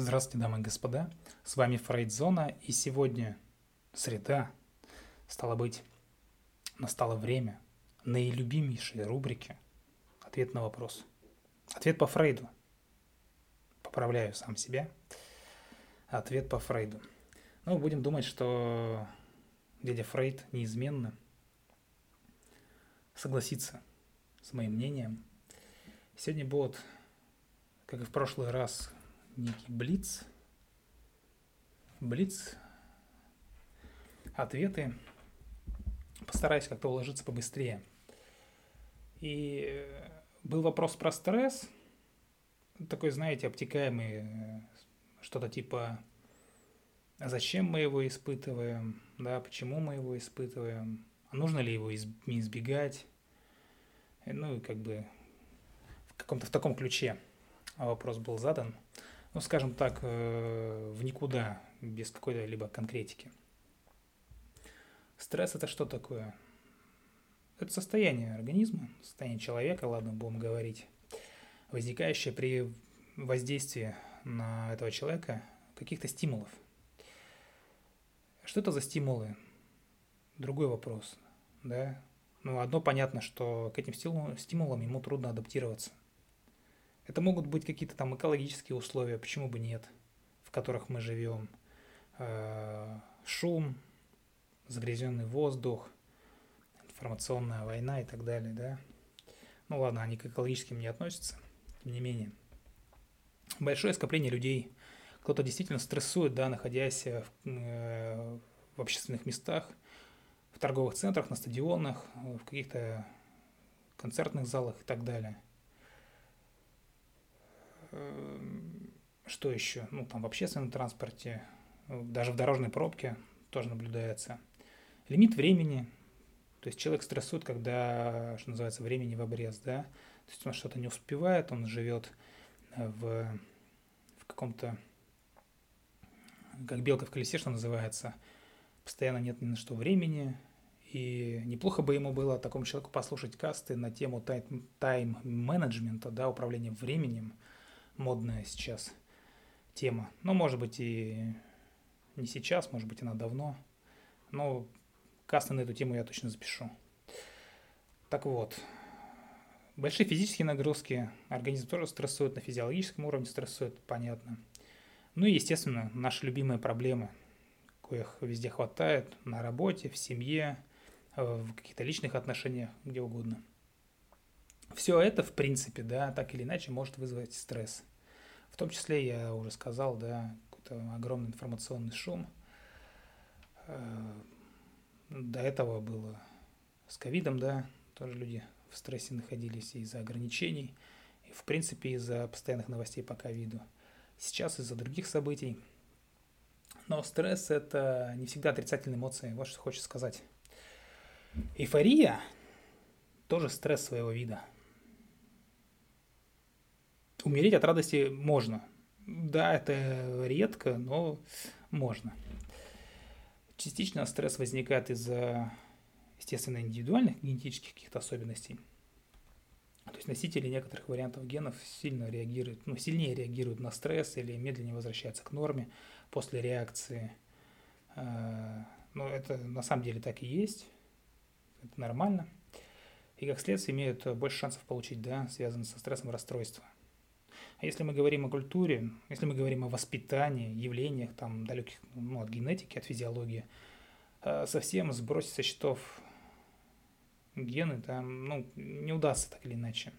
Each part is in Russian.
Здравствуйте, дамы и господа. С вами Фрейдзона, и сегодня среда. Стало быть, настало время наилюбимейшей рубрики «Ответ на вопрос». Ответ по Фрейду. Поправляю сам себя. Ответ по Фрейду. Ну, будем думать, что дядя Фрейд неизменно согласится с моим мнением. Сегодня будет, как и в прошлый раз, некий блиц. Блиц. Ответы. Постараюсь как-то уложиться побыстрее. И э, был вопрос про стресс. Такой, знаете, обтекаемый, э, что-то типа зачем мы его испытываем, да, почему мы его испытываем, а нужно ли его избегать, ну и как бы в каком-то в таком ключе вопрос был задан ну, скажем так, э, в никуда, без какой-то либо конкретики. Стресс это что такое? Это состояние организма, состояние человека, ладно, будем говорить, возникающее при воздействии на этого человека каких-то стимулов. Что это за стимулы? Другой вопрос, да? Ну, одно понятно, что к этим стимулам ему трудно адаптироваться – это могут быть какие-то там экологические условия, почему бы нет, в которых мы живем. Э, шум, загрязненный воздух, информационная война и так далее, да. Ну ладно, они к экологическим не относятся, тем не менее. Большое скопление людей, кто-то действительно стрессует, да, находясь в, э, в общественных местах, в торговых центрах, на стадионах, в каких-то концертных залах и так далее – что еще? Ну, там в общественном транспорте, даже в дорожной пробке тоже наблюдается. Лимит времени. То есть человек стрессует, когда, что называется, времени в обрез, да. То есть он что-то не успевает, он живет в, в каком-то, как белка в колесе, что называется, постоянно нет ни на что времени, и неплохо бы ему было такому человеку послушать касты на тему тайм-менеджмента, да, управления временем, модная сейчас тема. Ну, может быть, и не сейчас, может быть, она давно. Но касты на эту тему я точно запишу. Так вот, большие физические нагрузки, организм тоже стрессует, на физиологическом уровне стрессует, понятно. Ну и, естественно, наши любимые проблемы, коих везде хватает, на работе, в семье, в каких-то личных отношениях, где угодно. Все это, в принципе, да, так или иначе может вызвать стресс. В том числе, я уже сказал, да, какой-то огромный информационный шум. Э, до этого было с ковидом, да, тоже люди в стрессе находились из-за ограничений, и, в принципе, из-за постоянных новостей по ковиду. Сейчас из-за других событий. Но стресс – это не всегда отрицательные эмоции, вот что хочется сказать. Эйфория – тоже стресс своего вида – Умереть от радости можно. Да, это редко, но можно. Частично стресс возникает из-за, естественно, индивидуальных генетических каких-то особенностей. То есть носители некоторых вариантов генов сильно реагируют, ну, сильнее реагируют на стресс или медленнее возвращаются к норме после реакции. А, но это на самом деле так и есть. Это нормально. И как следствие имеют больше шансов получить, да, связанные со стрессом расстройства. А если мы говорим о культуре, если мы говорим о воспитании, явлениях, там, далеких ну, от генетики, от физиологии, э, совсем сбросить со счетов гены, там, ну, не удастся так или иначе.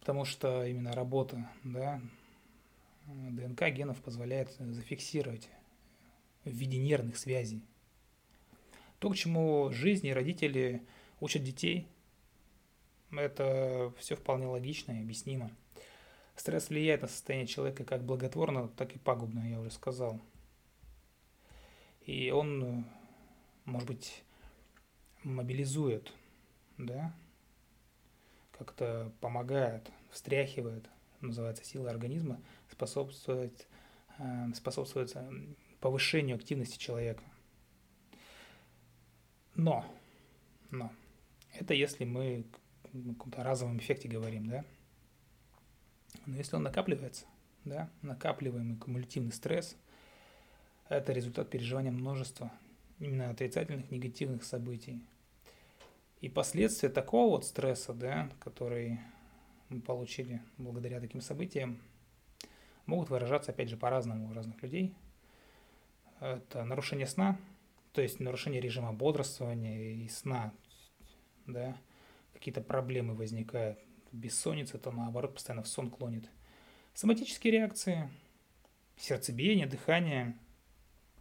Потому что именно работа, да, ДНК генов позволяет зафиксировать в виде нервных связей. То, к чему жизни родители учат детей – это все вполне логично и объяснимо. Стресс влияет на состояние человека как благотворно, так и пагубно, я уже сказал. И он, может быть, мобилизует, да, как-то помогает, встряхивает, называется сила организма, способствует, э, способствует повышению активности человека. Но, но, это если мы каком-то разовом эффекте говорим, да? Но если он накапливается, да, накапливаемый кумулятивный стресс – это результат переживания множества именно отрицательных, негативных событий. И последствия такого вот стресса, да, который мы получили благодаря таким событиям, могут выражаться, опять же, по-разному у разных людей. Это нарушение сна, то есть нарушение режима бодрствования и сна, да, какие-то проблемы возникают, бессонница, то наоборот постоянно в сон клонит. Соматические реакции, сердцебиение, дыхание,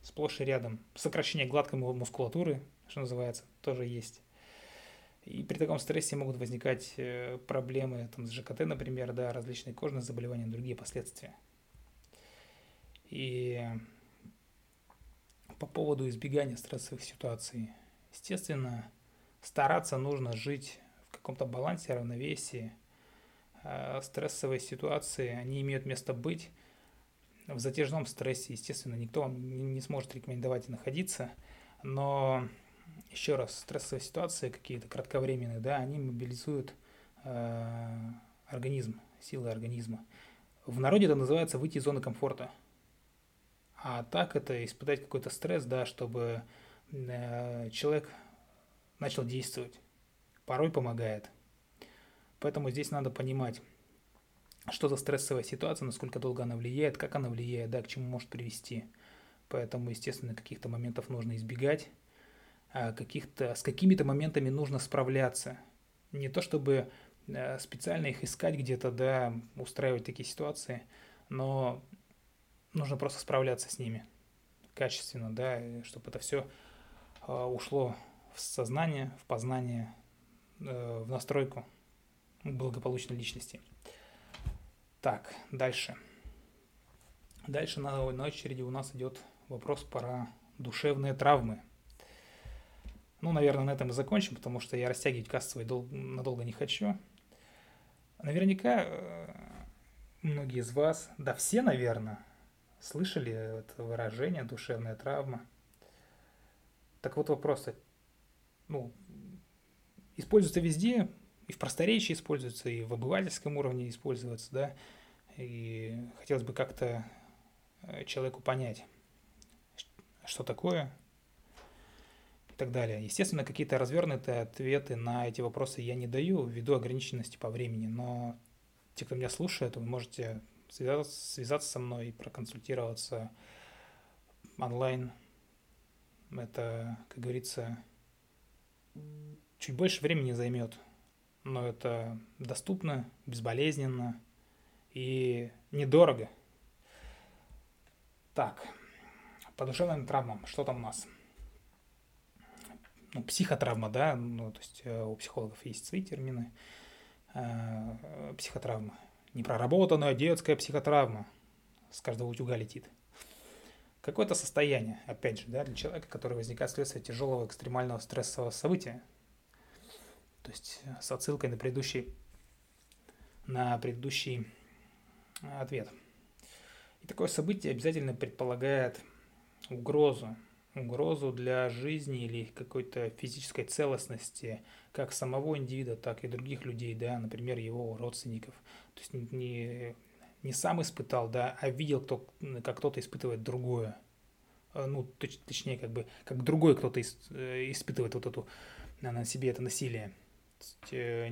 сплошь и рядом. Сокращение гладкой мускулатуры, что называется, тоже есть. И при таком стрессе могут возникать э, проблемы там, с ЖКТ, например, да, различные кожные заболевания, другие последствия. И по поводу избегания стрессовых ситуаций. Естественно, стараться нужно жить каком-то балансе, равновесии. А стрессовые ситуации, они имеют место быть. В затяжном стрессе, естественно, никто вам не сможет рекомендовать находиться, но еще раз, стрессовые ситуации какие-то кратковременные, да, они мобилизуют э, организм, силы организма. В народе это называется выйти из зоны комфорта. А так это испытать какой-то стресс, да, чтобы э, человек начал действовать. Порой помогает. Поэтому здесь надо понимать, что за стрессовая ситуация, насколько долго она влияет, как она влияет, да, к чему может привести. Поэтому, естественно, каких-то моментов нужно избегать а каких-то, с какими-то моментами нужно справляться. Не то чтобы э, специально их искать где-то, да, устраивать такие ситуации, но нужно просто справляться с ними качественно, да, чтобы это все а, ушло в сознание, в познание, э, в настройку благополучной личности. Так, дальше. Дальше на, на очереди у нас идет вопрос про душевные травмы – ну, наверное, на этом и закончим, потому что я растягивать кассовый дол- надолго не хочу. Наверняка э, многие из вас, да все, наверное, слышали это выражение «душевная травма». Так вот вопрос, ну, используется везде, и в просторечии используется, и в обывательском уровне используется, да, и хотелось бы как-то э, человеку понять, что такое так далее. Естественно, какие-то развернутые ответы на эти вопросы я не даю ввиду ограниченности по времени, но те, кто меня слушает, вы можете связаться, связаться со мной и проконсультироваться онлайн. Это, как говорится, чуть больше времени займет, но это доступно, безболезненно и недорого. Так, по душевным травмам, что там у нас? ну, психотравма, да, ну, то есть э, у психологов есть свои термины, э, психотравма. Непроработанная детская психотравма с каждого утюга летит. Какое-то состояние, опять же, да, для человека, который возникает вследствие тяжелого экстремального стрессового события. То есть э, с отсылкой на предыдущий, на предыдущий ответ. И такое событие обязательно предполагает угрозу, угрозу для жизни или какой-то физической целостности как самого индивида, так и других людей, да, например, его родственников. То есть не, не сам испытал, да, а видел, кто, как кто-то испытывает другое. Э, ну, точ, точнее, как бы, как другой кто-то э, испытывает вот эту на себе это насилие. Э,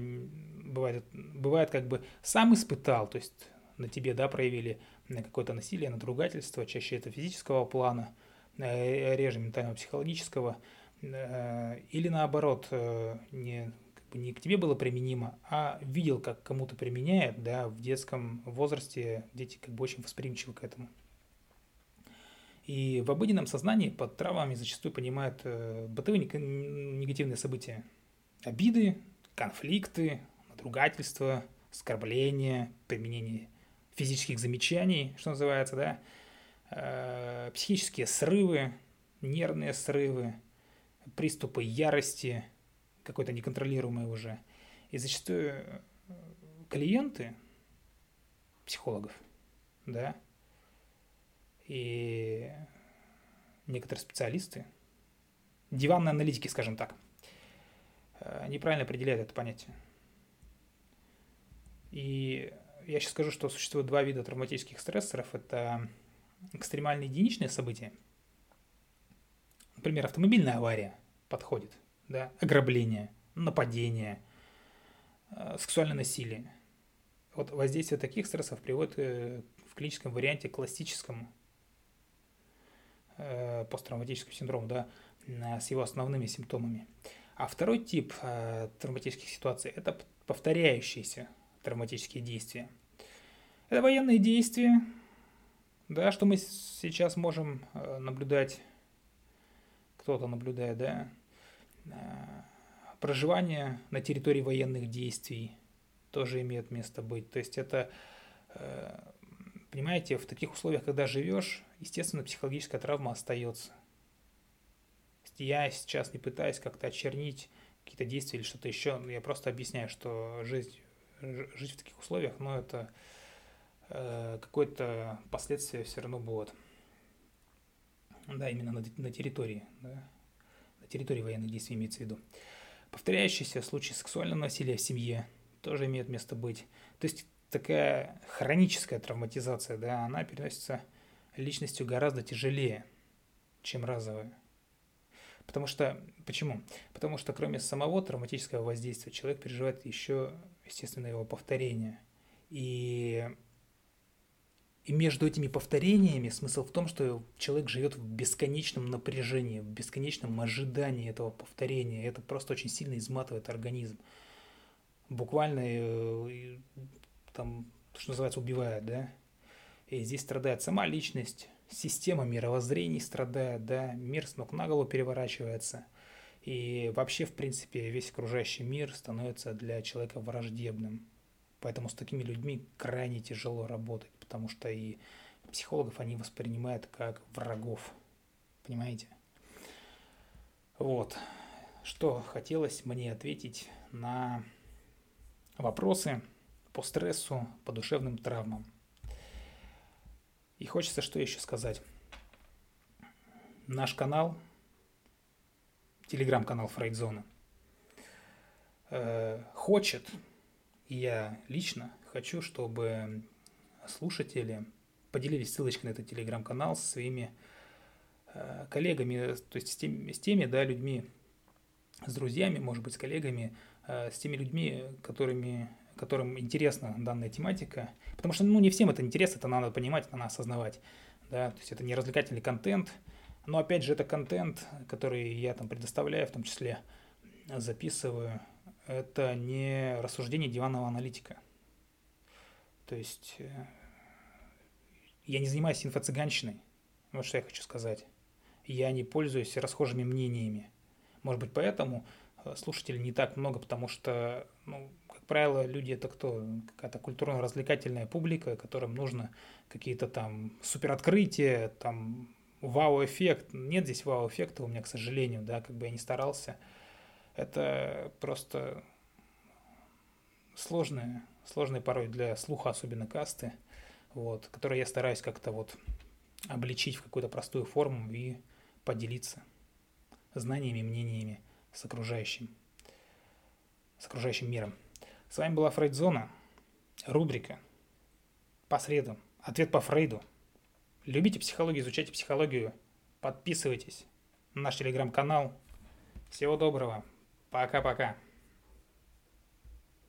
бывает, бывает как бы сам испытал, то есть на тебе, да, проявили какое-то насилие, надругательство, чаще это физического плана – Э, реже ментально-психологического, э, или наоборот, э, не, как бы не к тебе было применимо, а видел, как кому-то применяет, да, в детском возрасте дети как бы очень восприимчивы к этому. И в обыденном сознании под травмами зачастую понимают бытовые негативные события. Обиды, конфликты, надругательства, оскорбления, применение физических замечаний, что называется, да, Э, психические срывы, нервные срывы, приступы ярости, какой-то неконтролируемый уже. И зачастую э, клиенты психологов, да, и некоторые специалисты, диванные аналитики, скажем так, неправильно определяют это понятие. И я сейчас скажу, что существует два вида травматических стрессоров. Это экстремальные единичные события. Например, автомобильная авария подходит, да, ограбление, нападение, э, сексуальное насилие. Вот воздействие таких стрессов приводит э, в клиническом варианте к классическому э, посттравматическому синдрому, да, с его основными симптомами. А второй тип травматических ситуаций – это повторяющиеся травматические действия. Это военные действия, да, что мы сейчас можем наблюдать, кто-то наблюдает, да, проживание на территории военных действий тоже имеет место быть. То есть это, э, понимаете, в таких условиях, когда живешь, естественно, психологическая травма остается. Я сейчас не пытаюсь как-то очернить какие-то действия или что-то еще, я просто объясняю, что жизнь, жить в таких условиях, ну, это э, какое-то последствие все равно будет. Да, именно на, на территории, да, на территории военных действий имеется в виду. Повторяющиеся случаи сексуального насилия в семье тоже имеют место быть. То есть такая хроническая травматизация, да, она переносится личностью гораздо тяжелее, чем разовая. Потому что, почему? Потому что кроме самого травматического воздействия человек переживает еще, естественно, его повторение. И и между этими повторениями смысл в том, что человек живет в бесконечном напряжении, в бесконечном ожидании этого повторения. Это просто очень сильно изматывает организм. Буквально э, там, что называется, убивает, да. И здесь страдает сама личность, система мировоззрений страдает, да, мир с ног на голову переворачивается. И вообще, в принципе, весь окружающий мир становится для человека враждебным. Поэтому с такими людьми крайне тяжело работать, потому что и психологов они воспринимают как врагов. Понимаете? Вот. Что хотелось мне ответить на вопросы по стрессу, по душевным травмам. И хочется что еще сказать. Наш канал, телеграм-канал Фрейдзона, э, хочет и я лично хочу, чтобы слушатели поделились ссылочкой на этот телеграм-канал со своими э, коллегами, то есть с теми, с теми да, людьми, с друзьями, может быть, с коллегами, э, с теми людьми, которыми, которым интересна данная тематика. Потому что ну, не всем это интересно, это надо понимать, это надо осознавать. Да? То есть это не развлекательный контент, но опять же это контент, который я там предоставляю, в том числе записываю это не рассуждение диванного аналитика. То есть э, я не занимаюсь инфо-цыганщиной, вот что я хочу сказать. Я не пользуюсь расхожими мнениями. Может быть, поэтому э, слушателей не так много, потому что, ну, как правило, люди это кто? Какая-то культурно-развлекательная публика, которым нужно какие-то там супероткрытия, там вау-эффект. Нет здесь вау-эффекта у меня, к сожалению, да, как бы я не старался – это просто сложные, сложные порой для слуха, особенно касты, вот, которые я стараюсь как-то вот обличить в какую-то простую форму и поделиться знаниями, мнениями с окружающим, с окружающим миром. С вами была Фрейдзона, рубрика по средам, ответ по Фрейду. Любите психологию, изучайте психологию, подписывайтесь на наш телеграм-канал. Всего доброго. Пока-пока.